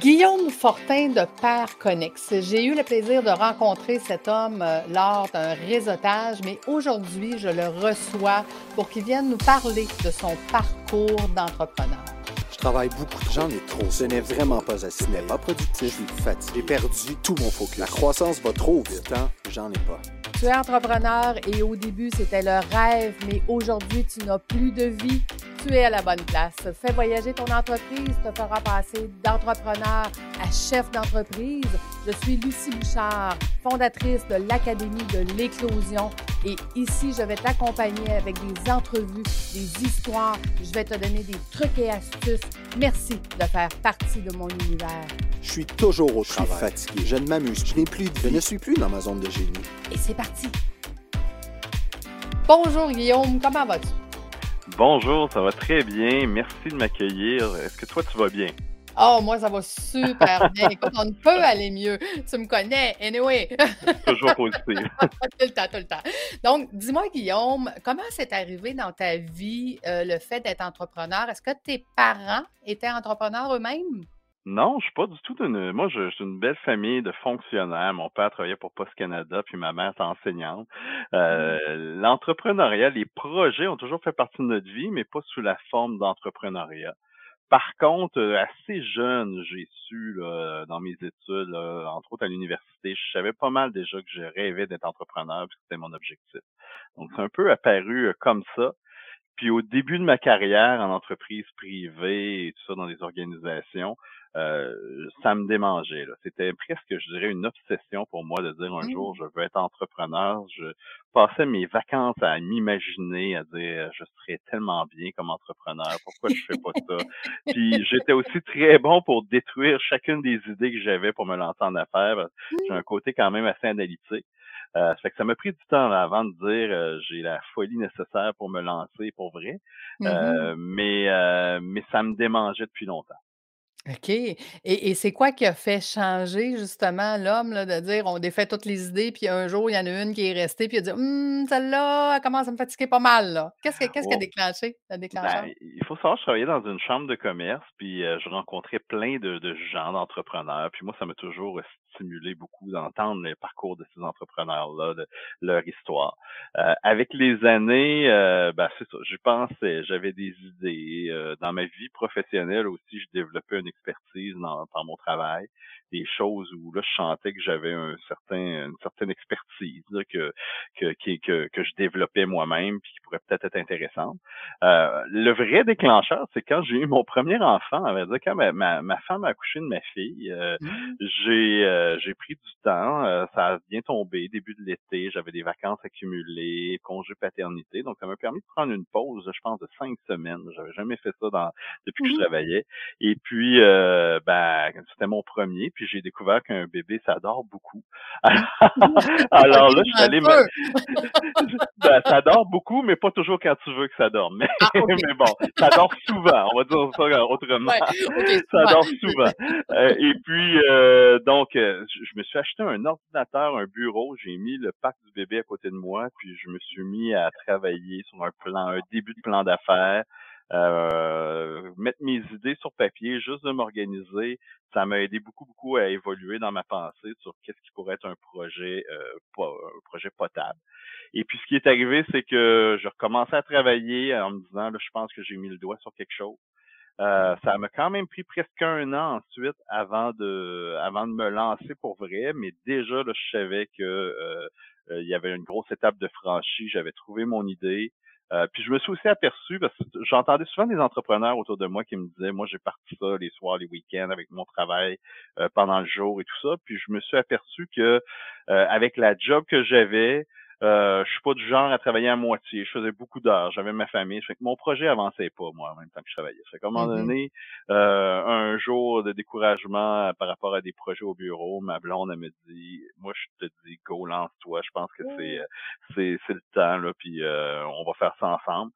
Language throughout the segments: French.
Guillaume Fortin de Père Connex. J'ai eu le plaisir de rencontrer cet homme euh, lors d'un réseautage, mais aujourd'hui, je le reçois pour qu'il vienne nous parler de son parcours d'entrepreneur. Je travaille beaucoup, j'en ai trop. Ce n'est vraiment pas assez. Ce n'est pas productif. Je suis fatigué. J'ai perdu tout mon focus. La croissance va trop vite. Temps, j'en ai pas. Tu es entrepreneur et au début, c'était le rêve, mais aujourd'hui, tu n'as plus de vie tu es à la bonne place. Fais voyager ton entreprise, te fera passer d'entrepreneur à chef d'entreprise. Je suis Lucie Bouchard, fondatrice de l'Académie de l'éclosion et ici, je vais t'accompagner avec des entrevues, des histoires. Je vais te donner des trucs et astuces. Merci de faire partie de mon univers. Je suis toujours au travail. Je suis fatigué. Je ne m'amuse. Je n'ai plus de Je ne suis plus dans ma zone de génie. Et c'est parti. Bonjour Guillaume, comment vas-tu? Bonjour, ça va très bien. Merci de m'accueillir. Est-ce que toi, tu vas bien? Oh, moi, ça va super bien. Écoute, on ne peut aller mieux. Tu me connais, anyway. Toujours positif. tout le temps, tout le temps. Donc, dis-moi, Guillaume, comment c'est arrivé dans ta vie euh, le fait d'être entrepreneur? Est-ce que tes parents étaient entrepreneurs eux-mêmes? Non, je suis pas du tout d'une. Moi, je, suis une belle famille de fonctionnaires. Mon père travaillait pour Post Canada, puis ma mère est enseignante. Euh, l'entrepreneuriat, les projets ont toujours fait partie de notre vie, mais pas sous la forme d'entrepreneuriat. Par contre, euh, assez jeune, j'ai su dans mes études, entre autres à l'université, je savais pas mal déjà que je rêvais d'être entrepreneur, puis c'était mon objectif. Donc, c'est un peu apparu euh, comme ça. Puis au début de ma carrière en entreprise privée et tout ça dans des organisations, euh, ça me démangeait. C'était presque, je dirais, une obsession pour moi de dire un jour, mmh. je veux être entrepreneur. Je passais mes vacances à m'imaginer, à dire, je serais tellement bien comme entrepreneur. Pourquoi je fais pas ça? Puis j'étais aussi très bon pour détruire chacune des idées que j'avais pour me lancer en affaires. J'ai un côté quand même assez analytique. Euh, ça fait que ça m'a pris du temps avant de dire euh, j'ai la folie nécessaire pour me lancer pour vrai. Mmh euh, mais, euh, mais ça me démangeait depuis longtemps. OK. Et, et c'est quoi qui a fait changer justement l'homme de dire on défait toutes les idées, puis un jour, il y en a une qui est restée, puis il a dit «Hum, celle-là, elle commence à me fatiguer pas mal. Qu'est-ce, que, qu'est-ce qui a oh. déclenché le Ben, il faut savoir, je travaillais dans une chambre de commerce, puis je rencontrais plein de, de gens, d'entrepreneurs, puis moi, ça m'a toujours stimulé beaucoup d'entendre le parcours de ces entrepreneurs-là, de leur histoire. Euh, avec les années, euh, ben, c'est ça, j'y pensais, j'avais des idées. Euh, dans ma vie professionnelle aussi, je développais une expertise dans, dans mon travail des choses où là je sentais que j'avais un certain une certaine expertise que, que, que que je développais moi-même puis qui pourrait peut-être être intéressante. Euh, le vrai déclencheur, c'est quand j'ai eu mon premier enfant, on va dire quand ma, ma, femme a accouché de ma fille, euh, mmh. j'ai euh, j'ai pris du temps, euh, ça a bien tombé début de l'été, j'avais des vacances accumulées, congé paternité, donc ça m'a permis de prendre une pause, je pense de cinq semaines. J'avais jamais fait ça dans depuis que je mmh. travaillais. Et puis ben c'était mon premier puis j'ai découvert qu'un bébé, ça dort beaucoup. Alors là, je suis allé ben, ça dort beaucoup, mais pas toujours quand tu veux que ça dorme. Mais, ah, mais bon, ça dort souvent, on va dire ça autrement. ça dort souvent. Euh, et puis, euh, donc, euh, je me suis acheté un ordinateur, un bureau, j'ai mis le pack du bébé à côté de moi, puis je me suis mis à travailler sur un plan, un début de plan d'affaires. Euh, mettre mes idées sur papier, juste de m'organiser, ça m'a aidé beaucoup, beaucoup à évoluer dans ma pensée sur qu'est-ce qui pourrait être un projet, euh, un projet potable. Et puis ce qui est arrivé, c'est que je recommençais à travailler en me disant, là, je pense que j'ai mis le doigt sur quelque chose. Euh, ça m'a quand même pris presque un an ensuite avant de avant de me lancer pour vrai, mais déjà là, je savais que euh, il y avait une grosse étape de franchie. J'avais trouvé mon idée. Euh, puis je me suis aussi aperçu, parce que j'entendais souvent des entrepreneurs autour de moi qui me disaient, moi j'ai parti ça les soirs, les week-ends avec mon travail euh, pendant le jour et tout ça. Puis je me suis aperçu que euh, avec la job que j'avais, euh, je suis pas du genre à travailler à moitié. Je faisais beaucoup d'heures. J'avais ma famille. Fait que mon projet avançait pas, moi, en même temps que je travaillais. Fait qu'à un moment mm-hmm. donné, euh, un jour de découragement par rapport à des projets au bureau, ma blonde, elle me dit, moi, je te dis, go, lance-toi. Je pense que c'est, c'est, c'est le temps, là, puis euh, on va faire ça ensemble.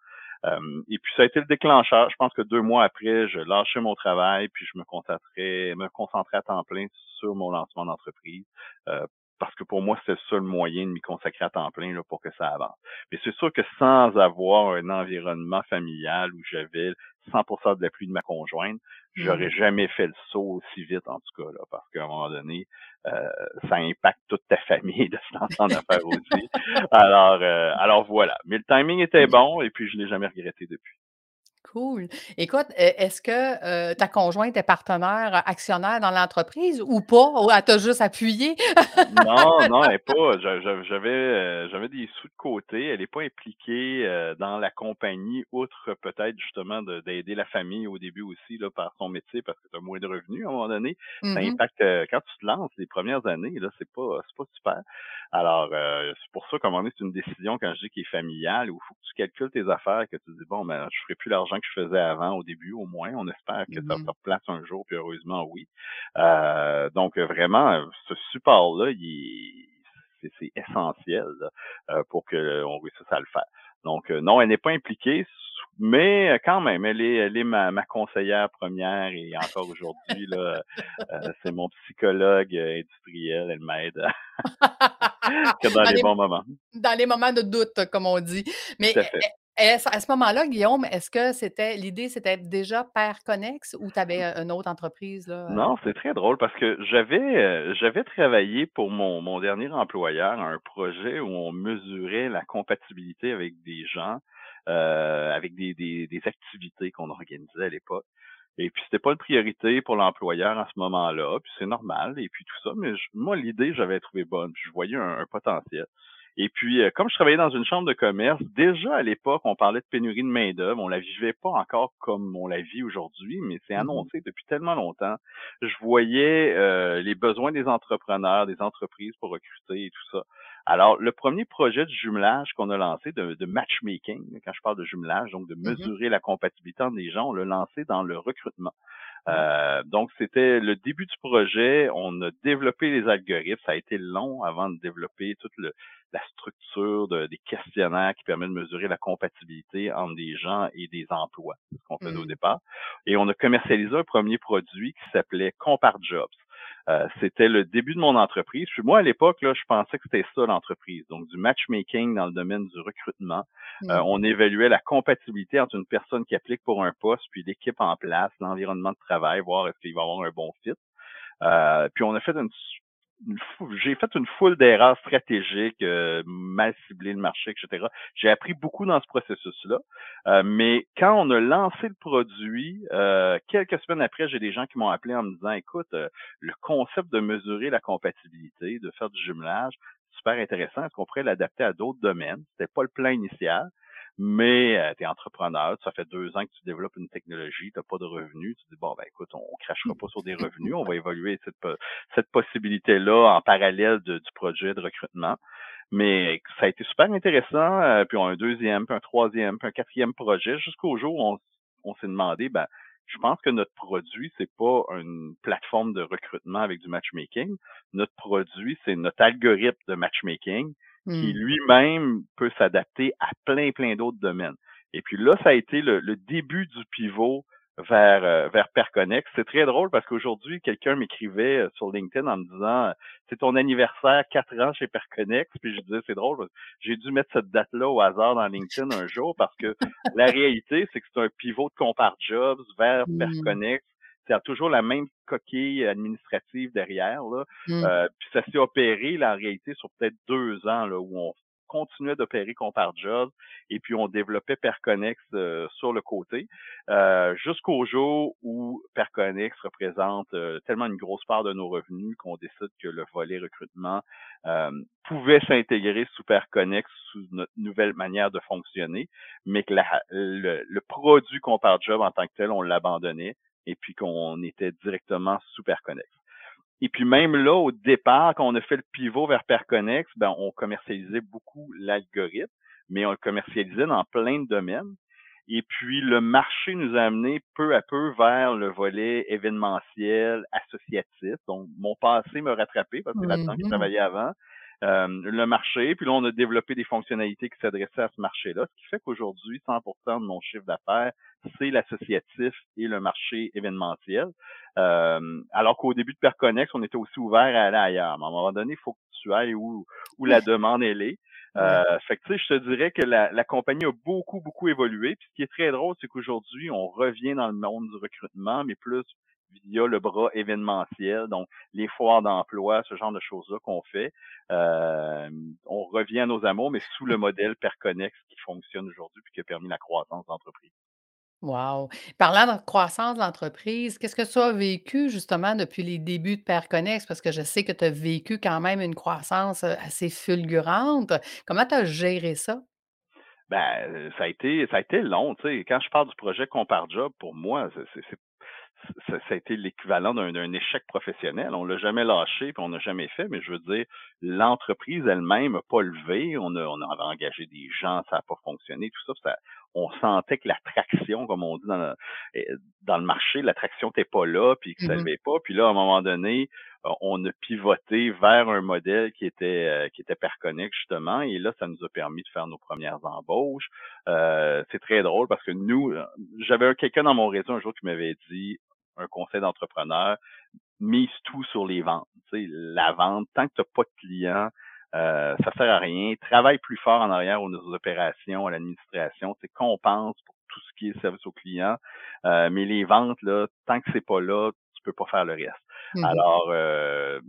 Euh, et puis ça a été le déclencheur. Je pense que deux mois après, je lâchais mon travail, puis je me concentrais, me concentrais à temps plein sur mon lancement d'entreprise euh, parce que pour moi, c'est le seul moyen de m'y consacrer à temps plein là, pour que ça avance. Mais c'est sûr que sans avoir un environnement familial où j'avais 100% de l'appui de ma conjointe. J'aurais mmh. jamais fait le saut aussi vite, en tout cas, là, parce qu'à un moment donné, euh, ça impacte toute ta famille de se lancer en affaires aussi. Alors, euh, alors voilà. Mais le timing était mmh. bon et puis je l'ai jamais regretté depuis. Cool. Écoute, e est-ce que, ta conjointe est partenaire, actionnaire dans l'entreprise ou pas? Ou elle t'a juste appuyé? Non, non, elle est pas. j'avais, j'avais des sous de côté. Elle est pas impliquée, dans la compagnie, outre peut-être justement d'aider la famille au début aussi là, par son métier parce que tu as moins de revenus à un moment donné. Ça mmh impacte, quand tu te lances les premières années, là, c'est pas c'est pas super. Alors, c'est pour ça qu'à un moment donné, c'est une décision quand je dis qu'il est familiale, où il faut que tu calcules tes affaires, que tu dis bon, ben, je ferai plus l'argent que je faisais avant au début, au moins. On espère que ça se mmh replace un jour, puis heureusement, oui. Euh, donc, vraiment, ce support-là, c'est essentiel euh, pour qu'on réussisse à le faire. Donc, euh, non, elle n'est pas impliquée, mais quand même, elle est, elle est ma, ma conseillère première et encore aujourd'hui, là, c'est mon psychologue industriel, elle m'aide que dans, les, bons moments. Dans les moments de doute, comme on dit. Mais à ce moment-là, Guillaume, est-ce que c'était l'idée, c'était déjà Père Connex ou tu avais une autre entreprise? Là? Euh? Non, c'est très drôle parce que j'avais euh, j'avais travaillé pour mon, mon dernier employeur un projet où on mesurait la compatibilité avec des gens, euh, avec des, des, des activités qu'on organisait à l'époque. Et puis, c'était pas une priorité pour l'employeur à ce moment-là, puis c'est normal, et puis tout ça, mais moi, l'idée, j'avais trouvé bonne, je voyais un potentiel. Et puis, euh, comme je travaillais dans une chambre de commerce, déjà à l'époque, on parlait de pénurie de main-d'œuvre. On la vivait pas encore comme on la vit aujourd'hui, mais c'est mmh annoncé depuis tellement longtemps. Je voyais euh, les besoins des entrepreneurs, des entreprises pour recruter et tout ça. Alors, le premier projet de jumelage qu'on a lancé, de, de, matchmaking, quand je parle de jumelage, donc de mmh mesurer la compatibilité entre des gens, on l'a lancé dans le recrutement. Euh, donc, c'était le début du projet. On a développé les algorithmes. Ça a été long avant de développer toute la structure des questionnaires qui permet de mesurer la compatibilité entre des gens et des emplois, ce qu'on faisait au mmh. départ. Et on a commercialisé un premier produit qui s'appelait Compare Jobs. Euh, c'était le début de mon entreprise. Puis moi, à l'époque, là, je pensais que c'était ça l'entreprise. Donc, du matchmaking dans le domaine du recrutement. Euh, on évaluait la compatibilité entre une personne qui applique pour un poste, puis l'équipe en place, l'environnement de travail, voir est-ce qu'il va avoir un bon fit. Euh, puis on a fait une j'ai fait une foule d'erreurs stratégiques, euh, mal ciblé le marché, etc. J'ai appris beaucoup dans ce processus-là. Euh, mais quand on a lancé le produit, euh, quelques semaines après, j'ai des gens qui m'ont appelé en me disant, écoute, le concept de mesurer la compatibilité, de faire du jumelage, super intéressant. Est-ce qu'on pourrait l'adapter à d'autres domaines? C'était pas le plan initial mais euh, tu es entrepreneur, ça fait deux ans que tu développes une technologie, tu pas de revenus, tu dis bon ben écoute, on, ne crachera pas sur des revenus, on va évaluer cette, cette possibilité-là en parallèle du projet de recrutement. Mais ça a été super intéressant, euh, puis on a un deuxième, puis un troisième, puis un quatrième projet, jusqu'au jour où on, on s'est demandé, ben, je pense que notre produit, c'est pas une plateforme de recrutement avec du matchmaking. Notre produit, c'est notre algorithme de matchmaking qui mmh. lui-même peut s'adapter à plein, plein d'autres domaines. Et puis là, ça a été le, début du pivot vers euh, vers Perconex. C'est très drôle parce qu'aujourd'hui, quelqu'un m'écrivait euh, sur LinkedIn en me disant c'est ton anniversaire, quatre ans chez Perconex. Puis je disais c'est drôle, j'ai dû mettre cette date-là au hasard dans LinkedIn un jour parce que la réalité, c'est que c'est un pivot de Compare Jobs vers mmh. Perconex c'est toujours la même coquille administrative derrière. Là. Mmh. Euh, puis ça s'est opéré, là, en réalité, sur peut-être deux ans, là, où on continuait d'opérer Compare Jobs et puis on développait Perconex euh, sur le côté euh, jusqu'au jour où Perconex représente tellement une grosse part de nos revenus qu'on décide que le volet recrutement pouvait s'intégrer sous Perconex sous notre nouvelle manière de fonctionner, mais que le, le, produit Compare Job en tant que tel, on l'abandonnait et puis qu'on était directement sous Perconex. Et puis même là, au départ, quand on a fait le pivot vers Perconex, ben, on commercialisait beaucoup l'algorithme, mais on le commercialisait dans plein de domaines. Et puis le marché nous a amené peu à peu vers le volet événementiel, associatif. Donc mon passé m'a rattrapé parce que c'est là-dedans que je travaillais avant. Euh, le marché, puis là on a développé des fonctionnalités qui s'adressaient à ce marché-là, ce qui fait qu'aujourd'hui 100% de mon chiffre d'affaires c'est l'associatif et le marché événementiel. Euh, alors qu'au début de Perconex, on était aussi ouvert à aller ailleurs. Mais à un moment donné, il faut que tu ailles où, où la demande elle est. Euh, fait que, tu sais, je te dirais que la, la, compagnie a beaucoup, beaucoup évolué. Puis ce qui est très drôle, c'est qu'aujourd'hui, on revient dans le monde du recrutement, mais plus via le bras événementiel, donc les foires d'emploi, ce genre de choses-là qu'on fait. Euh, on revient à nos amours, mais sous le modèle Perconnex qui fonctionne aujourd'hui puis qui a permis la croissance d'entreprise. Wow! Parlant de croissance de l'entreprise, qu'est-ce que tu as vécu justement depuis les débuts de Perconnex? Parce que je sais que tu as vécu quand même une croissance assez fulgurante. Comment tu as géré ça? Ben, ça a été ça a été long, tu sais. Quand je parle du projet Compare Job, pour moi, c'est ça, a été l'équivalent d'un échec professionnel. On l'a jamais lâché, puis on n'a jamais fait, mais je veux dire, l'entreprise elle-même n'a pas levé. On, a, avait engagé des gens, ça n'a pas fonctionné, tout ça, ça on sentait que l'attraction, comme on dit dans le, eh, dans le marché, l'attraction n'était pas là, puis que ça ne mmh pas. Puis là, à un moment donné, euh, on a pivoté vers un modèle qui était euh, qui était Perconnect, justement, et là, ça nous a permis de faire nos premières embauches. Euh, c'est très drôle parce que nous, j'avais quelqu'un dans mon réseau un jour qui m'avait dit un conseil d'entrepreneur, mise tout sur les ventes. Tu sais, la vente, tant que tu n'as pas de clients, euh, ça sert à rien. Travaille plus fort en arrière aux opérations, à l'administration. Tu compense pour tout ce qui est service aux clients. Euh, mais les ventes, là, tant que c'est pas là, tu peux pas faire le reste. Mmh Alors, euh,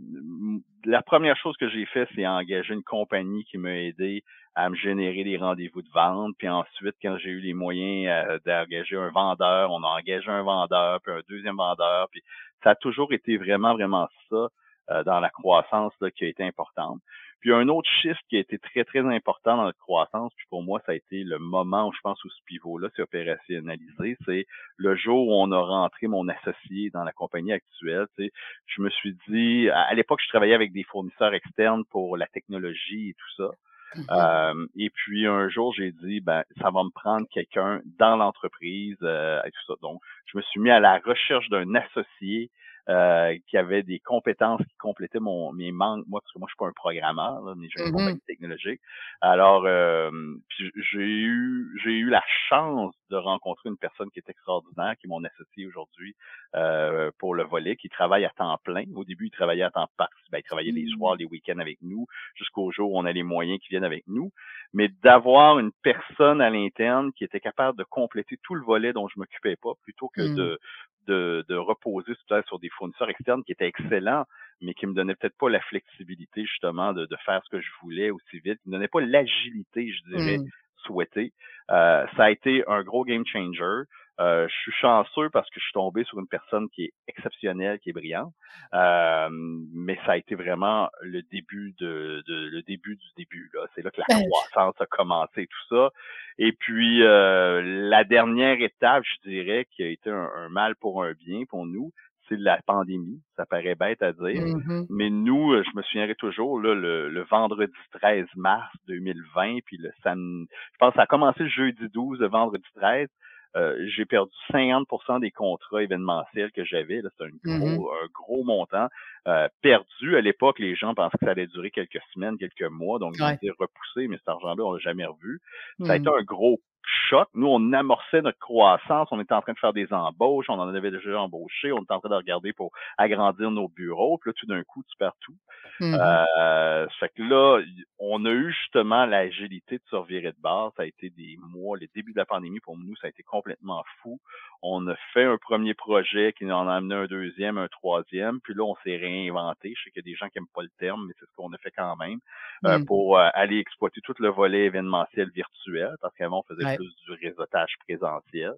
la première chose que j'ai fait, c'est engager une compagnie qui m'a aidé à me générer des rendez-vous de vente. Puis ensuite, quand j'ai eu les moyens euh, d'engager un vendeur, on a engagé un vendeur, puis un deuxième vendeur. Puis ça a toujours été vraiment, vraiment ça euh, dans la croissance là, qui a été importante. Puis un autre chiffre qui a été très, très important dans notre croissance, puis pour moi, ça a été le moment où je pense où ce pivot-là s'est opérationnalisé, c'est le jour où on a rentré mon associé dans la compagnie actuelle. Tu sais, je me suis dit, à, l'époque, je travaillais avec des fournisseurs externes pour la technologie et tout ça. Mmh euh, et puis un jour, j'ai dit, ben, ça va me prendre quelqu'un dans l'entreprise euh, et tout ça. Donc, je me suis mis à la recherche d'un associé euh, qui avait des compétences qui complétaient mon, mes manques, moi, parce que moi, je suis pas un programmeur, là, mais j'ai une mmh compagnie technologique. Alors, euh, j'ai eu j'ai eu la chance de rencontrer une personne qui est extraordinaire, qui est mon associé aujourd'hui euh, pour le volet, qui travaille à temps plein. Au début, il travaillait à temps partiel, ben, il travaillait les soirs, mmh. les week-ends avec nous, jusqu'au jour où on a les moyens qui viennent avec nous. Mais d'avoir une personne à l'interne qui était capable de compléter tout le volet dont je m'occupais pas, plutôt que mmh. de de, de reposer sur des fournisseurs externes qui étaient excellents, mais qui me donnaient peut-être pas la flexibilité justement de, de, faire ce que je voulais aussi vite, qui me donnaient pas l'agilité, je dirais, mmh. souhaitée. Euh, ça a été un gros game changer. Euh, je suis chanceux parce que je suis tombé sur une personne qui est exceptionnelle, qui est brillante. Euh, mais ça a été vraiment le début de, de le début du début. Là, c'est là que la ben, croissance a commencé, tout ça. Et puis euh, la dernière étape, je dirais, qui a été un, mal pour un bien pour nous, c'est la pandémie. Ça paraît bête à dire, mmh mais nous, je me souviendrai toujours là, le, le, vendredi 13 mars 2020, puis le samedi, je pense que ça a commencé le jeudi 12, le vendredi 13. Euh, j'ai perdu 50% des contrats événementiels que j'avais. C'est un mmh gros, un gros montant. Euh, perdu à l'époque, les gens pensaient que ça allait durer quelques semaines, quelques mois, donc j'ai été repoussé, mais cet argent-là, on l'a jamais revu. Ça a été mmh. un gros choc. Nous, on amorçait notre croissance, on était en train de faire des embauches, on en avait déjà embauché, on était en train de regarder pour agrandir nos bureaux, puis là, tout d'un coup, tu perds tout. Euh, fait que là, on a eu justement l'agilité de se revirer de base. Ça a été des mois, les débuts de la pandémie pour nous, ça a été complètement fou. On a fait un premier projet qui nous en a amené un deuxième, un troisième, puis là, on s'est réinventé. Je sais qu'il y a des gens qui n'aiment pas le terme, mais c'est ce qu'on a fait quand même, euh, mmh. pour euh, aller exploiter tout le volet événementiel virtuel, parce qu'avant, on faisait plus du réseautage présentiel.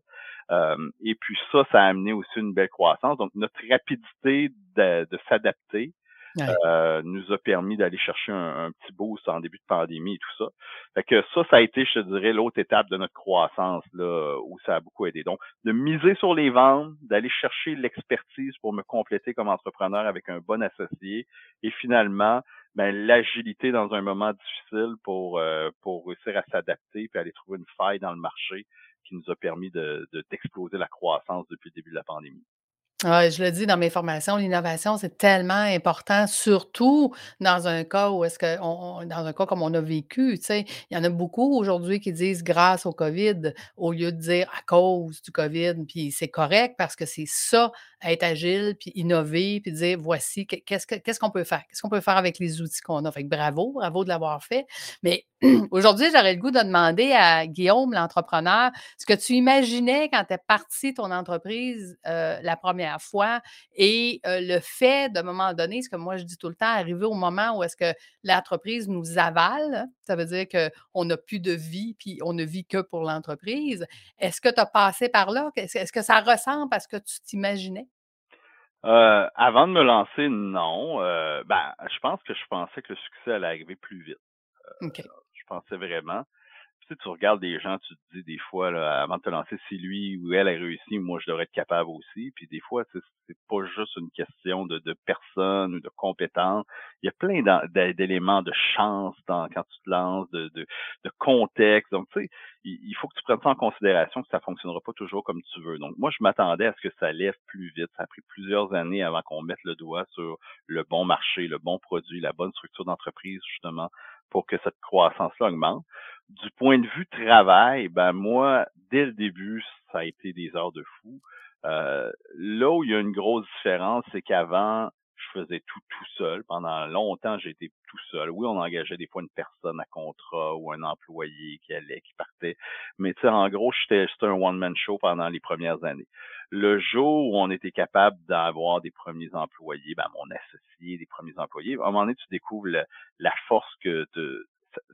Euh, et puis ça, ça a amené aussi une belle croissance. Donc, notre rapidité de, de s'adapter, euh, nous a permis d'aller chercher un, petit boost en début de pandémie et tout ça. Fait que ça, ça a été, je te dirais, l'autre étape de notre croissance là, où ça a beaucoup aidé. Donc, de miser sur les ventes, d'aller chercher l'expertise pour me compléter comme entrepreneur avec un bon associé et finalement, ben, l'agilité dans un moment difficile pour, euh, pour réussir à s'adapter puis aller trouver une faille dans le marché qui nous a permis de, d'exploser la croissance depuis le début de la pandémie. Ouais, je le dis dans mes formations, l'innovation, c'est tellement important, surtout dans un cas où est-ce que on dans un cas comme on a vécu, tu sais? Il y en a beaucoup aujourd'hui qui disent grâce au COVID au lieu de dire à cause du COVID, puis c'est correct parce que c'est ça, être agile, puis innover, puis dire voici qu'est-ce qu'est-ce qu'on peut faire? Qu'est-ce qu'on peut faire avec les outils qu'on a? Fait que bravo, bravo de l'avoir fait. Mais aujourd'hui, j'aurais le goût de demander à Guillaume, l'entrepreneur, ce que tu imaginais quand tu es parti ton entreprise euh, la première fois et euh, le fait, d'un moment donné, ce que moi je dis tout le temps, arriver au moment où est-ce que l'entreprise nous avale, ça veut dire qu'on n'a plus de vie puis on ne vit que pour l'entreprise. Est-ce que tu as passé par là? Est-ce que ça ressemble à ce que tu t'imaginais? Euh, avant de me lancer, non. Ben, je pense que je pensais que le succès allait arriver plus vite. Pensais vraiment tu, sais, tu regardes des gens, tu te dis des fois, là, avant de te lancer, si lui ou elle a réussi, moi je devrais être capable aussi. Puis des fois, c'est pas juste une question de, de personne ou de compétence. Il y a plein d'éléments de chance dans, quand tu te lances, de, de, de contexte. Donc, tu sais, il, faut que tu prennes ça en considération que ça fonctionnera pas toujours comme tu veux. Donc, moi, je m'attendais à ce que ça lève plus vite. Ça a pris plusieurs années avant qu'on mette le doigt sur le bon marché, le bon produit, la bonne structure d'entreprise, justement, pour que cette croissance-là augmente. Du point de vue travail, ben moi, dès le début, ça a été des heures de fou. Euh, là où il y a une grosse différence, c'est qu'avant, faisais tout tout seul. Pendant longtemps, j'ai été tout seul. Oui, on engageait des fois une personne à contrat ou un employé qui allait, qui partait. Mais tu sais, en gros, j'étais un one-man show pendant les premières années. Le jour où on était capable d'avoir des premiers employés, ben mon associé, des premiers employés, à un moment donné, tu découvres la force que de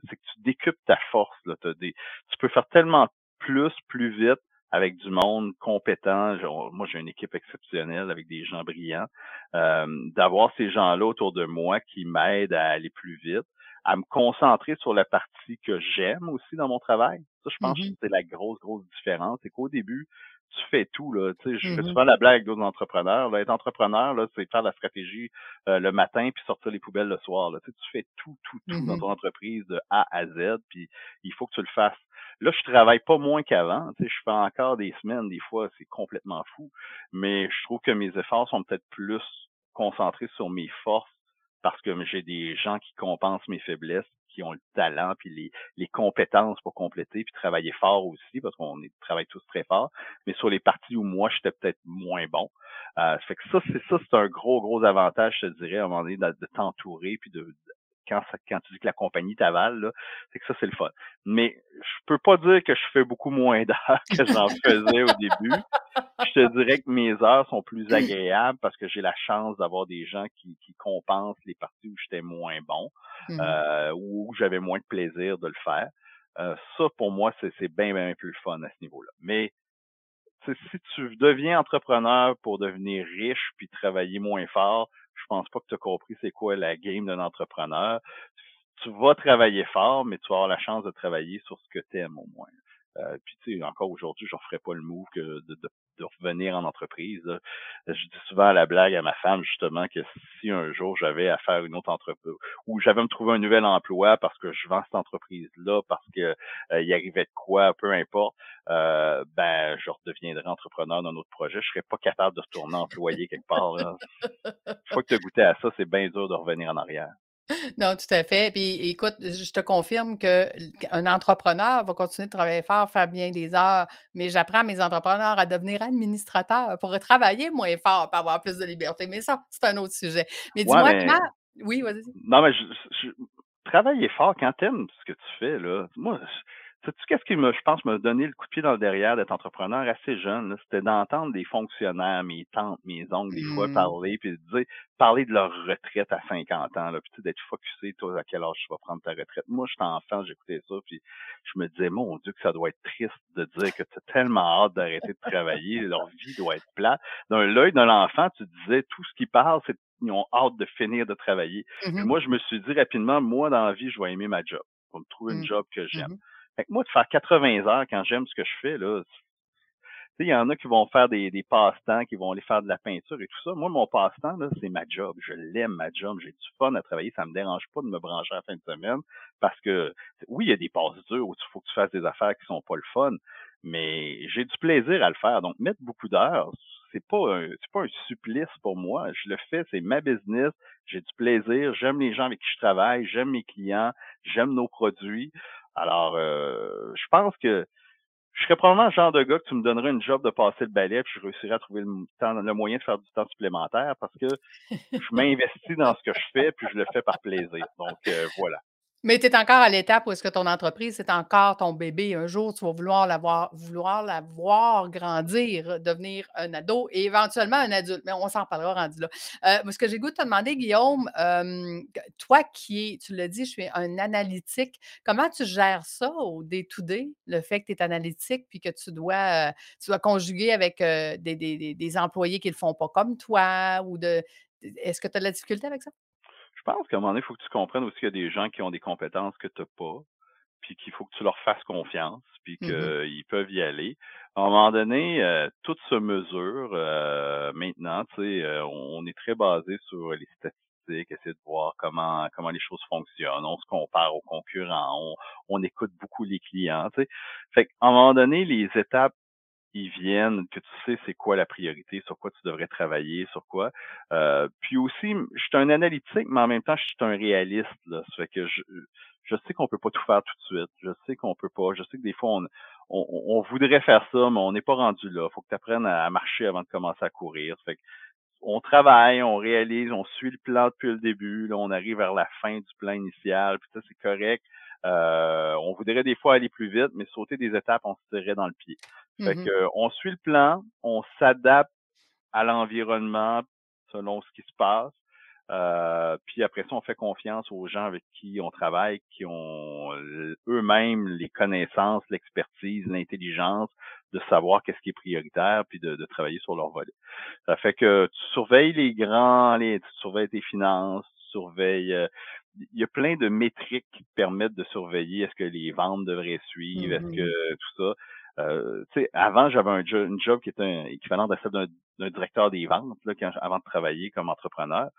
c'est que tu décupes ta force. Là. Des, tu peux faire tellement plus, plus vite avec du monde compétent. moi, j'ai une équipe exceptionnelle avec des gens brillants. Euh, d'avoir ces gens-là autour de moi qui m'aident à aller plus vite, à me concentrer sur la partie que j'aime aussi dans mon travail. Ça, je pense que mm-hmm. c'est la grosse, grosse différence. C'est qu'au début, tu fais tout. Là. Tu sais, je fais mm-hmm. souvent la blague avec d'autres entrepreneurs. Là, être entrepreneur, là, c'est faire la stratégie euh, le matin puis sortir les poubelles le soir. Là. Tu, sais, tu fais tout, tout, tout dans mm-hmm. ton entreprise de A à Z, puis il faut que tu le fasses. Là, je travaille pas moins qu'avant. Tu sais, je fais encore des semaines, des fois, c'est complètement fou. Mais je trouve que mes efforts sont peut-être plus concentrés sur mes forces parce que j'ai des gens qui compensent mes faiblesses qui ont le talent puis les, les compétences pour compléter puis travailler fort aussi parce qu'on travaille tous très fort mais sur les parties où moi j'étais peut-être moins bon euh, fait que ça c'est ça c'est un gros gros avantage je te dirais à un moment donné de, de t'entourer puis de, quand, quand tu dis que la compagnie t'avale, c'est que ça, c'est le fun. Mais je peux pas dire que je fais beaucoup moins d'heures que j'en faisais au début. Je te dirais que mes heures sont plus agréables parce que j'ai la chance d'avoir des gens qui, qui compensent les parties où j'étais moins bon mmh euh, ou où j'avais moins de plaisir de le faire. Euh, ça, pour moi, c'est bien, bien plus fun à ce niveau-là. Mais si tu deviens entrepreneur pour devenir riche puis travailler moins fort, je pense pas que tu as compris c'est quoi la game d'un entrepreneur. Tu vas travailler fort, mais tu vas avoir la chance de travailler sur ce que tu aimes au moins. Euh, puis tu sais, encore aujourd'hui, je ne ferais pas le move que de, de, de revenir en entreprise. Je dis souvent à la blague à ma femme justement que si un jour j'avais à faire une autre entreprise ou j'avais à me trouver un nouvel emploi parce que je vends cette entreprise-là, parce que euh, il arrivait de quoi, peu importe, euh, ben je redeviendrais entrepreneur d'un autre projet. Je serais pas capable de retourner employé quelque part. Une fois que tu as goûté à ça, c'est bien dur de revenir en arrière. Non, tout à fait. Puis écoute, je te confirme qu'un entrepreneur va continuer de travailler fort, faire bien des heures, mais j'apprends mes entrepreneurs à devenir administrateurs pour travailler moins fort, pour avoir plus de liberté. Mais ça, c'est un autre sujet. Mais dis-moi comment. Oui, vas-y. Non, mais je, travailler fort quand t'aimes ce que tu fais, là. Moi, Sais-tu qu'est-ce qui me, je pense, m'a donné le coup de pied dans le derrière d'être entrepreneur assez jeune? C'était d'entendre des fonctionnaires, mes tantes, mes oncles, des fois, mmh. parler, puis de dire, parler de leur retraite à 50 ans, là, puis d'être focusé, toi, à quel âge tu vas prendre ta retraite. Moi, j'étais enfant, j'écoutais ça, puis je me disais, mon Dieu, que ça doit être triste de dire que tu as tellement hâte d'arrêter de travailler, leur vie doit être plate. Dans l'œil d'un enfant, tu disais, tout ce qui parle, c'est qu'ils ont hâte de finir de travailler. Mmh moi, je me suis dit rapidement, moi, dans la vie, je vais aimer ma job. Je me trouver une mmh. job que j'aime. Fait que moi, de faire 80 heures quand j'aime ce que je fais, là, il y en a qui vont faire des, des passe-temps, qui vont aller faire de la peinture et tout ça. Moi, mon passe-temps, c'est ma job. Je l'aime, ma job. J'ai du fun à travailler. Ça me dérange pas de me brancher à la fin de semaine parce que, oui, il y a des passes dures où il faut que tu fasses des affaires qui sont pas le fun, mais j'ai du plaisir à le faire. Donc, mettre beaucoup d'heures, c'est pas un, c'est pas un supplice pour moi. Je le fais, c'est ma business. J'ai du plaisir. J'aime les gens avec qui je travaille. J'aime mes clients. J'aime nos produits. Alors, euh, je pense que je serais probablement le genre de gars que tu me donnerais une job de passer le balai, puis je réussirais à trouver le, temps, le moyen de faire du temps supplémentaire parce que je m'investis dans ce que je fais, puis je le fais par plaisir. Donc, euh, voilà. Mais tu es encore à l'étape où est-ce que ton entreprise, c'est encore ton bébé. Un jour, tu vas vouloir la voir vouloir grandir, devenir un ado et éventuellement un adulte, mais on s'en reparlera rendu là. Moi, ce que j'ai goût de te demander, Guillaume, q toi qui es tu l'as dit, je suis un analytique, comment tu gères ça au day to day? Le fait que tu es analytique puis que tu dois, heu, tu dois conjuguer avec, heu, des des des employés qui le font pas comme toi ou de est-ce que tu as de la difficulté avec ça? Je pense qu'à un moment donné, il faut que tu comprennes aussi qu'il y a des gens qui ont des compétences que tu as pas, puis qu'il faut que tu leur fasses confiance, puis Mmh mh. qu'ils peuvent y aller. À un moment donné, heu, tout se mesure, heu, maintenant, tu sais, heu, on est très basé sur les statistiques, essayer de voir comment comment les choses fonctionnent. On se compare aux concurrents, on on écoute beaucoup les clients, tu sais. Fait qu'à un moment donné, les étapes ils viennent, que tu sais c'est quoi la priorité, sur quoi tu devrais travailler, sur quoi. Euh, puis aussi, je suis un analytique, mais en même temps, je suis un réaliste. Là. Ça fait que je, je sais qu'on peut pas tout faire tout de suite. Je sais qu'on peut pas. Je sais que des fois, on, on, on voudrait faire ça, mais on n'est pas rendu là. faut que tu apprennes à marcher avant de commencer à courir. Ça fait que on travaille, on réalise, on suit le plan depuis le début. Là, on arrive vers la fin du plan initial, puis ça, c'est correct. Euh, on voudrait des fois aller plus vite, mais sauter des étapes, on se tirerait dans le pied. Fait Mmh que on suit le plan, on s'adapte à l'environnement selon ce qui se passe. Euh, puis après ça, on fait confiance aux gens avec qui on travaille, qui ont euh, eux-mêmes les connaissances, l'expertise, l'intelligence de savoir qu'est-ce qui est prioritaire, puis de, de travailler sur leur volet. Ça fait que tu surveilles les grands, les, tu surveilles tes finances, tu surveilles. Il y a plein de métriques qui te permettent de surveiller est-ce que les ventes devraient suivre, est-ce Mmh que tout ça. Euh, tu sais, avant, j'avais un job, une job qui était un, équivalent de celle d'un, directeur des ventes là, quand- avant de travailler comme entrepreneur.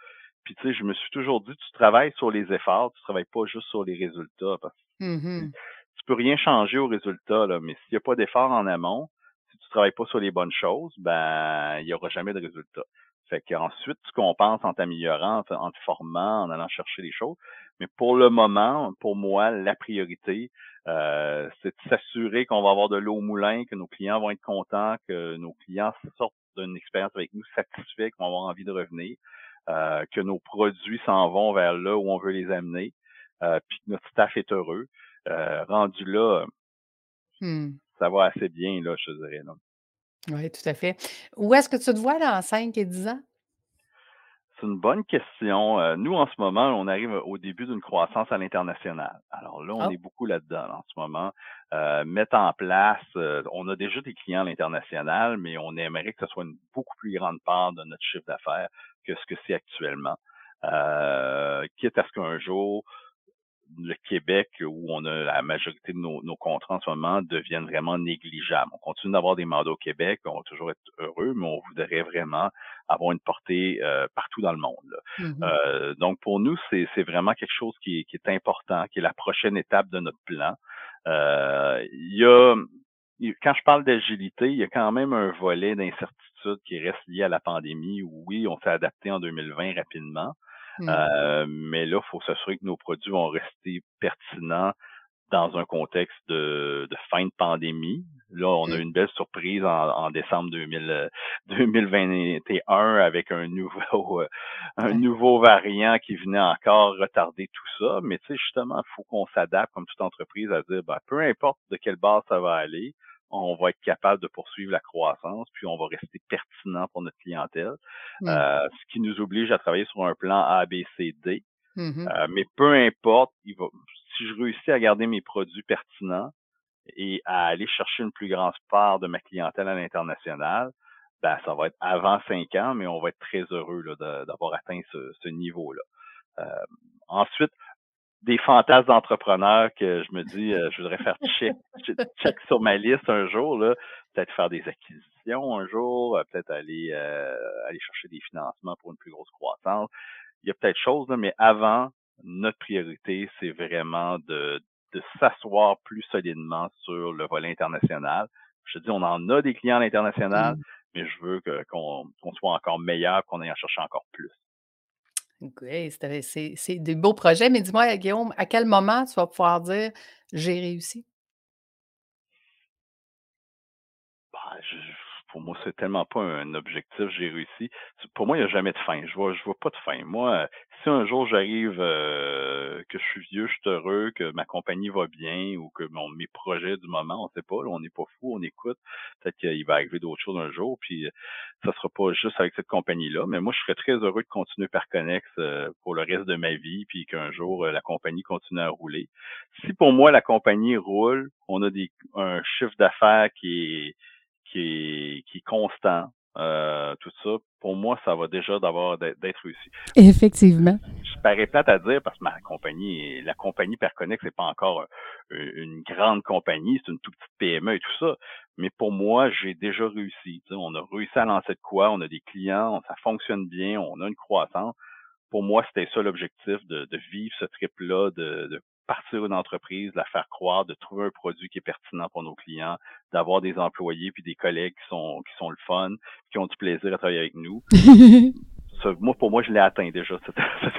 Puis tu sais, je me suis toujours dit, tu travailles sur les efforts, tu travailles pas juste sur les résultats. Parce que Mmh tu peux rien changer aux résultats, là, mais s'il n'y a pas d'effort en amont, si tu travailles pas sur les bonnes choses, ben il y aura jamais de résultats. Fait qu'ensuite, tu compenses en t'améliorant, en, te en te formant, en allant chercher les choses. Mais pour le moment, pour moi, la priorité, euh, c'est de s'assurer qu'on va avoir de l'eau au moulin, que nos clients vont être contents, que nos clients sortent d'une expérience avec nous satisfaits, qu'on va avoir envie de revenir, euh, que nos produits s'en vont vers là où on veut les amener, euh, puis que notre staff est heureux. Euh, rendu là, Mmh. ça va assez bien, là, je dirais. Là. Oui, tout à fait. Où est-ce que tu te vois dans 5 et 10 ans? C'est une bonne question. Euh, nous, en ce moment, on arrive au début d'une croissance à l'international. Alors là, on Oh. est beaucoup là-dedans là, en ce moment. Euh, mettre en place, euh, on a déjà des clients à l'international, mais on aimerait que ce soit une beaucoup plus grande part de notre chiffre d'affaires que ce que c'est actuellement. Euh, quitte à ce qu'un jour, le Québec, où on a la majorité de nos, nos contrats en ce moment, deviennent vraiment négligeables. On continue d'avoir des mandats au Québec, on va toujours être heureux, mais on voudrait vraiment avoir une portée euh, partout dans le monde. là. Mmh Euh, donc, pour nous, c'est vraiment quelque chose qui est, qui est important, qui est la prochaine étape de notre plan. Euh, il y a, quand je parle d'agilité, il y a quand même un volet d'incertitude qui reste lié à la pandémie. où, Oui, on s'est adapté en 2020 rapidement, Mmh. euh, mais là, il faut s'assurer que nos produits vont rester pertinents dans un contexte de, de fin de pandémie. Là, on a Mmh. eu une belle surprise en, en décembre 2000, euh, 2021 avec un nouveau, euh, un nouveau variant qui venait encore retarder tout ça. Mais tu sais, justement, il faut qu'on s'adapte comme toute entreprise à dire, ben, peu importe de quelle base ça va aller, on va être capable de poursuivre la croissance, puis on va rester pertinent pour notre clientèle. Mmh. Euh, ce qui nous oblige à travailler sur un plan A, B, C, D. Mmh Euh, mais peu importe, il va, si je réussis à garder mes produits pertinents et à aller chercher une plus grande part de ma clientèle à l'international, ben, ça va être avant cinq ans, mais on va être très heureux d'avoir atteint ce, ce niveau-là. Euh, ensuite, des fantasmes d'entrepreneurs que je me dis, euh, je voudrais faire check, check, sur ma liste un jour, là, peut-être faire des acquisitions un jour, euh, peut-être aller euh, aller chercher des financements pour une plus grosse croissance il y a peut-être chose, là, mais avant, notre priorité, c'est vraiment de, de s'asseoir plus solidement sur le volet international. Je te dis, on en a des clients à l'international, Mmh. mais je veux qu'on soit encore meilleur, qu'on aille en chercher encore plus. Oui, c'est des beaux projets, mais dis-moi, Guillaume, à quel moment tu vas pouvoir dire: «J'ai réussi»? Bah, pour moi, c'est tellement pas un objectif, j'ai réussi. Pour moi, il n'y a jamais de fin. Je vois, je vois pas de fin. Moi, si un jour j'arrive euh, que je suis vieux, je suis heureux, que ma compagnie va bien ou que mon, mes projets du moment, on sait pas, on n'est pas fou, on écoute. Peut-être qu'il va arriver d'autres choses un jour, puis ça sera pas juste avec cette compagnie-là. Mais moi, je serais très heureux de continuer par Connex euh, pour le reste de ma vie, puis qu'un jour euh, la compagnie continue à rouler. Si pour moi la compagnie roule, on a des un chiffre d'affaires qui est qui est, qui est constant, euh, tout ça, pour moi, ça va déjà d'avoir d'être réussi. Effectivement. Je parais plate à dire parce que ma compagnie, la compagnie Perconex, c'est pas encore une grande compagnie, c'est une toute petite PME et tout ça. Mais pour moi, j'ai déjà réussi. on a réussi à lancer de quoi, on a des clients, ça fonctionne bien, on a une croissance. Pour moi, c'était ça l'objectif de, vivre ce trip-là, de, de partir une entreprise, la faire croire, de trouver un produit qui est pertinent pour nos clients, d'avoir des employés puis des collègues qui sont qui sont le fun, qui ont du plaisir à travailler avec nous. moi, pour moi, je l'ai atteint déjà.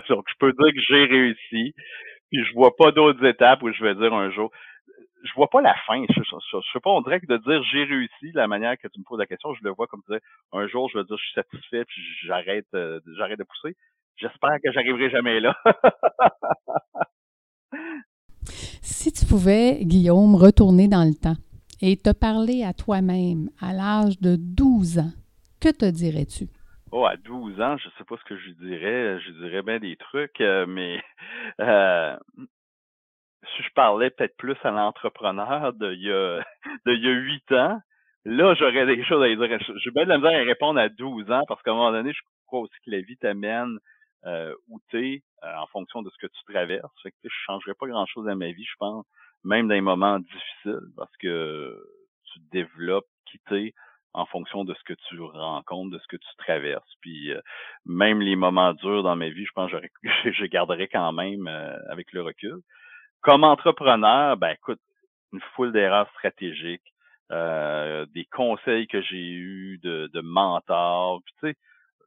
Donc, je peux dire que j'ai réussi. Puis je vois pas d'autres étapes où je vais dire un jour. Je vois pas la fin. Je, je, sais pas, on dirait que de dire j'ai réussi, la manière que tu me poses la question, je le vois comme dire un jour je vais dire je suis satisfait puis j'arrête euh, j'arrête de pousser. J'espère que j'arriverai jamais là. Si tu pouvais, Guillaume, retourner dans le temps et te parler à toi-même à l'âge de 12 ans, que te dirais-tu? Oh, à 12 ans, je sais pas ce que je dirais. Je dirais bien des trucs, euh, mais euh, si je parlais peut-être plus à l'entrepreneur de il y a de y a 8 ans, là, j'aurais des choses à dire. J'ai bien de la à répondre à 12 ans parce qu'à un moment donné, je crois aussi que la vie t'amène euh, où tu euh, en fonction de ce que tu traverses. Fait que, je changerais pas grand-chose à ma vie, je pense, même dans les moments difficiles, parce que tu développes qui t'es en fonction de ce que tu rencontres, de ce que tu traverses. Puis euh, même les moments durs dans ma vie, je pense que je garderai quand même euh, avec le recul. Comme entrepreneur, ben écoute, une foule d'erreurs stratégiques, des conseils que j'ai eus de, de mentors. Tu sais,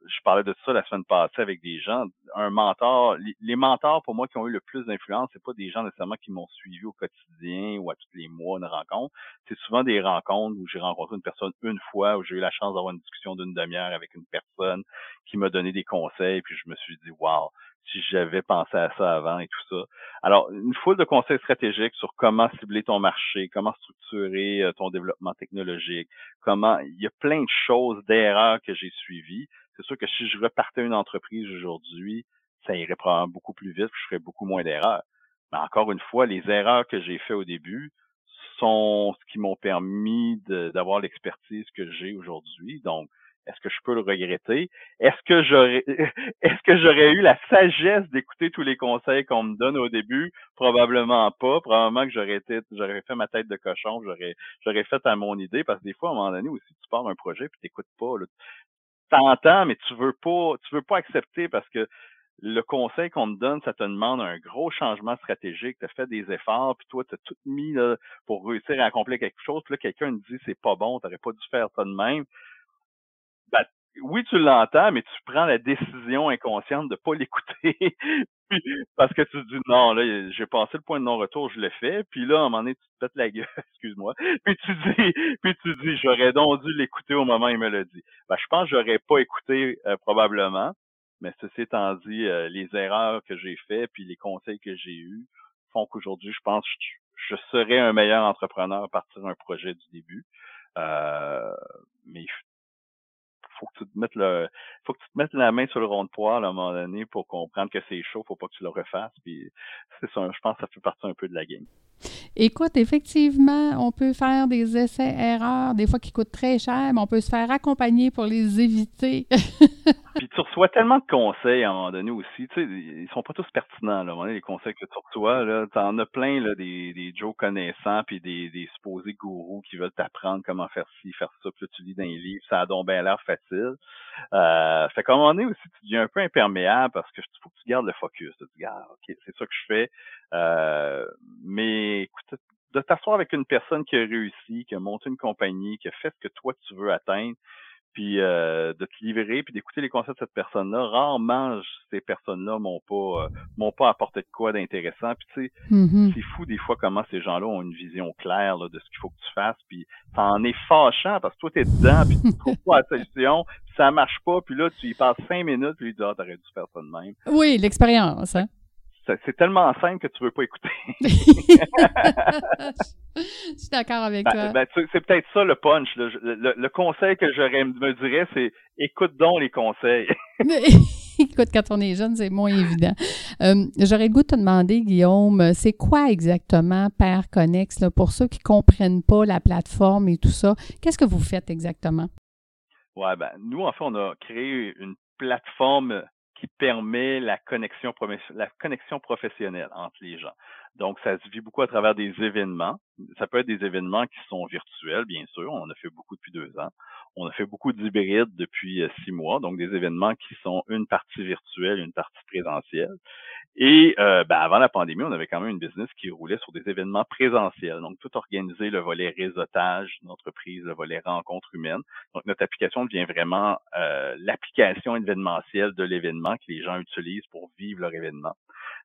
je parlais de ça la semaine passée avec des gens. Un mentor, les, mentors pour moi qui ont eu le plus d'influence, c'est pas des gens nécessairement qui m'ont suivi au quotidien ou à tous les mois une rencontre. C'est souvent des rencontres où j'ai rencontré une personne une fois, où j'ai eu la chance d'avoir une discussion d'une demi-heure avec une personne qui m'a donné des conseils, puis je me suis dit, wow, si j'avais pensé à ça avant et tout ça. Alors, une foule de conseils stratégiques sur comment cibler ton marché, comment structurer euh, ton développement technologique, comment, il y a plein de choses, d'erreurs que j'ai suivies c'est sûr que si je repartais une entreprise aujourd'hui, ça irait probablement beaucoup plus vite, je ferais beaucoup moins d'erreurs. Mais encore une fois, les erreurs que j'ai faites au début sont ce qui m'ont permis d'avoir l'expertise que j'ai aujourd'hui. Donc, est-ce que je peux le regretter? Est-ce que j'aurais est-ce que j'aurais eu la sagesse d'écouter tous les conseils qu'on me donne au début? Probablement pas. Probablement que j'aurais été j'aurais fait ma tête de cochon, j'aurais j'aurais fait à mon idée, parce que des fois, à un moment donné aussi, tu pars d'un projet puis t'écoutes pas. Là t'entends, mais tu veux pas, tu veux pas accepter parce que le conseil qu'on te donne, ça te demande un gros changement stratégique. Tu as fait des efforts, puis toi, tu as tout mis là, pour réussir à accomplir quelque chose. Puis là, quelqu'un te dit c'est pas bon, tu pas dû faire ça de même. Oui, tu l'entends, mais tu prends la décision inconsciente de pas l'écouter. parce que tu te dis non, là, j'ai passé le point de non-retour, je l'ai fait, puis là, à un moment donné, tu te pètes la gueule, excuse-moi, puis tu dis, puis tu dis, j'aurais donc dû l'écouter au moment où il me l'a dit. Ben, je pense que j'aurais pas écouté euh, probablement, mais ceci étant dit, euh, les erreurs que j'ai faites, puis les conseils que j'ai eus font qu'aujourd'hui, je pense que je, serais un meilleur entrepreneur à partir d'un projet du début. Euh, mais faut que tu te mettes le, faut que tu te mettes la main sur le rond de poil à un moment donné pour comprendre que c'est chaud, faut pas que tu le refasses. Puis c'est ça, je pense que ça fait partie un peu de la game. Écoute, effectivement, on peut faire des essais-erreurs, des fois qui coûtent très cher, mais on peut se faire accompagner pour les éviter. Puis tu reçois tellement de conseils à un moment donné aussi. Tu sais, ils sont pas tous pertinents. Les conseils que tu reçois, là, en as plein des, des Joe connaissants puis des, des supposés gourous qui veulent t'apprendre comment faire ci, faire ça. Puis là, tu lis dans les livres, ça a donc bien l'air facile. Euh, fait qu'à un moment donné aussi, tu deviens un peu imperméable parce que faut que tu gardes le focus. Tu dis, ah, ok, c'est ça que je fais. Euh, mais écoute, de t'asseoir avec une personne qui a réussi, qui a monté une compagnie, qui a fait ce que toi tu veux atteindre, puis euh, de te livrer, puis d'écouter les conseils de cette personne-là. Rarement, ces personnes-là m'ont pas euh, m'ont pas apporté de quoi d'intéressant. Puis tu sais, Mm-hmm. c'est fou des fois comment ces gens-là ont une vision claire là, de ce qu'il faut que tu fasses. Puis ça en est fâchant parce que toi, t'es dedans, puis tu trouves pas la solution, ça marche pas, puis là, tu y passes cinq minutes, puis tu dis Ah, t'aurais dû faire ça de même. Oui, l'expérience. Hein? C'est- tellement simple que tu veux pas écouter. Je suis d'accord avec Ben, toi. ben, c'est peut-être ça le punch. Le, le conseil que j'aurais me dirais, c'est écoute donc les conseils. Écoute, quand on est jeune, c'est moins évident. Euh, J'aurais le goût de te demander, Guillaume, c'est quoi exactement Père Connex là, pour ceux qui comprennent pas la plateforme et tout ça? Qu'est-ce que vous faites exactement? Ouais, ben, nous, en fait, on a créé une plateforme qui permet la connexion, la connexion professionnelle entre les gens. Donc, ça se vit beaucoup à travers des événements. Ça peut être des événements qui sont virtuels, bien sûr. On a fait beaucoup depuis deux ans. On a fait beaucoup d'hybrides depuis euh, six mois. Donc, des événements qui sont une partie virtuelle, une partie présentielle. Et euh, ben, avant la pandémie, on avait quand même une business qui roulait sur des événements présentiels. Donc, tout organiser le volet réseautage d'entreprise, le volet rencontre humaine. Donc, notre application devient vraiment euh, l'application événementielle de l'événement que les gens utilisent pour vivre leur événement.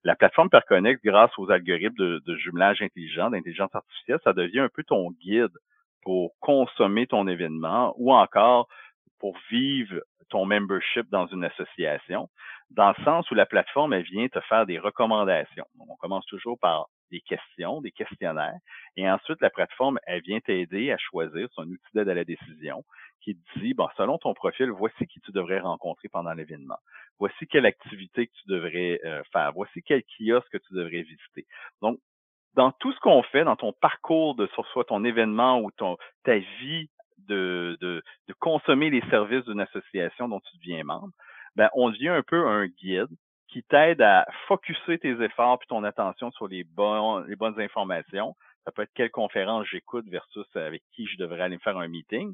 La plateforme Perconnect, grâce aux algorithmes de, de jumelage intelligent, d'intelligence artificielle, ça devient un peu ton guide pour consommer ton événement ou encore pour vivre ton membership dans une association, dans le sens où la plateforme, elle vient te faire des recommandations. On commence toujours par des questions, des questionnaires, et ensuite, la plateforme, elle vient t'aider à choisir son outil d'aide à la décision qui te dit, bon, selon ton profil, voici qui tu devrais rencontrer pendant l'événement. Voici quelle activité que tu devrais euh, faire. Voici quel kiosque que tu devrais visiter. Donc, dans tout ce qu'on fait, dans ton parcours de soit ton événement ou ton ta vie de, de, de consommer les services d'une association dont tu deviens membre, ben, on devient un peu un guide qui t'aide à focuser tes efforts puis ton attention sur les, les bonnes informations. Ça peut être quelle conférence j'écoute versus avec qui je devrais aller faire un meeting.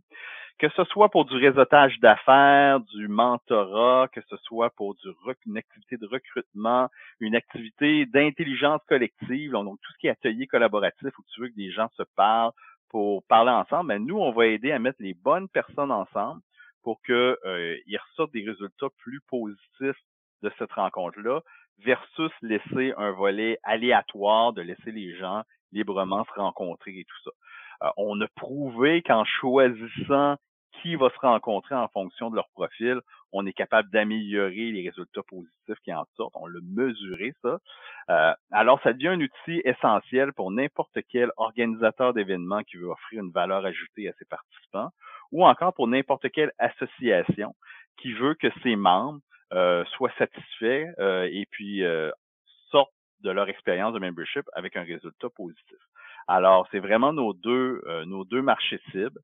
Que ce soit pour du réseautage d'affaires, du mentorat, que ce soit pour du, une activité de recrutement, une activité d'intelligence collective, donc tout ce qui est atelier collaboratif où tu veux que des gens se parlent pour parler ensemble, ben nous, on va aider à mettre les bonnes personnes ensemble pour qu'ils euh, ressortent des résultats plus positifs de cette rencontre-là, versus laisser un volet aléatoire de laisser les gens librement se rencontrer et tout ça. Euh, on a prouvé qu'en choisissant qui va se rencontrer en fonction de leur profil, on est capable d'améliorer les résultats positifs qui en sortent. On l'a mesuré, ça. Euh, alors, ça devient un outil essentiel pour n'importe quel organisateur d'événements qui veut offrir une valeur ajoutée à ses participants ou encore pour n'importe quelle association qui veut que ses membres euh, soient satisfaits euh, et puis sortent de leur expérience de membership avec un résultat positif. Alors, c'est vraiment nos deux, nos deux marchés cibles.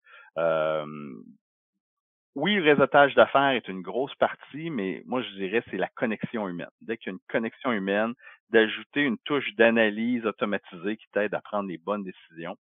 Oui, le réseautage d'affaires est une grosse partie, mais moi, je dirais c'est la connexion humaine. Dès qu'il y a une connexion humaine, d'ajouter une touche d'analyse automatisée qui t'aide à prendre les bonnes décisions,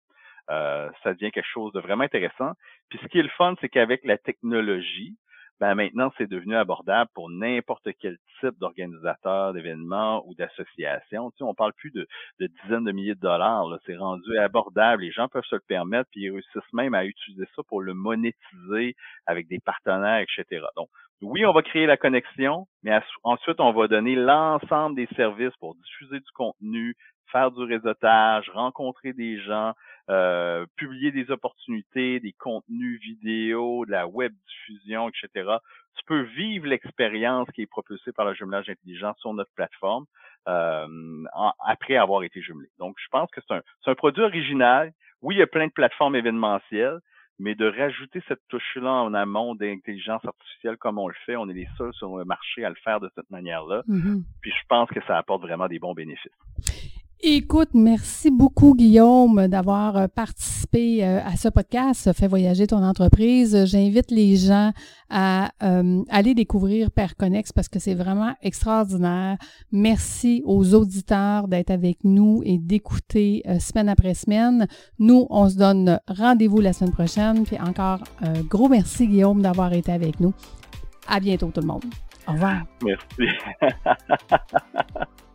euh, ça devient quelque chose de vraiment intéressant. Puis ce qui est le fun, c'est qu'avec la technologie, ben maintenant, c'est devenu abordable pour n'importe quel type d'organisateur d'événements ou d'association. Tu sais, on parle plus de, de, dizaines de milliers de dollars. C'est rendu abordable. Les gens peuvent se le permettre, puis ils réussissent même à utiliser ça pour le monétiser avec des partenaires, etc. Donc, oui, on va créer la connexion, mais ensuite, on va donner l'ensemble des services pour diffuser du contenu, faire du réseautage, rencontrer des gens, euh, publier des opportunités, des contenus vidéo, de la web diffusion, etc. Tu peux vivre l'expérience qui est propulsée par le jumelage intelligent sur notre plateforme euh, en, après avoir été jumelé. Donc, je pense que c'est un, un produit original. Oui, il y a plein de plateformes événementielles, mais de rajouter cette touche-là en amont d'intelligence artificielle comme on le fait, on est les seuls sur le marché à le faire de cette manière-là. Mm -hmm. Puis je pense que ça apporte vraiment des bons bénéfices. Écoute, merci beaucoup Guillaume d'avoir participé à ce podcast Fais voyager ton entreprise. J'invite les gens à euh, aller découvrir Perconnex parce que c'est vraiment extraordinaire. Merci aux auditeurs d'être avec nous et d'écouter euh, semaine après semaine. Nous, on se donne rendez-vous la semaine prochaine. Puis encore, euh, gros merci Guillaume d'avoir été avec nous. À bientôt tout le monde. Au revoir. Merci.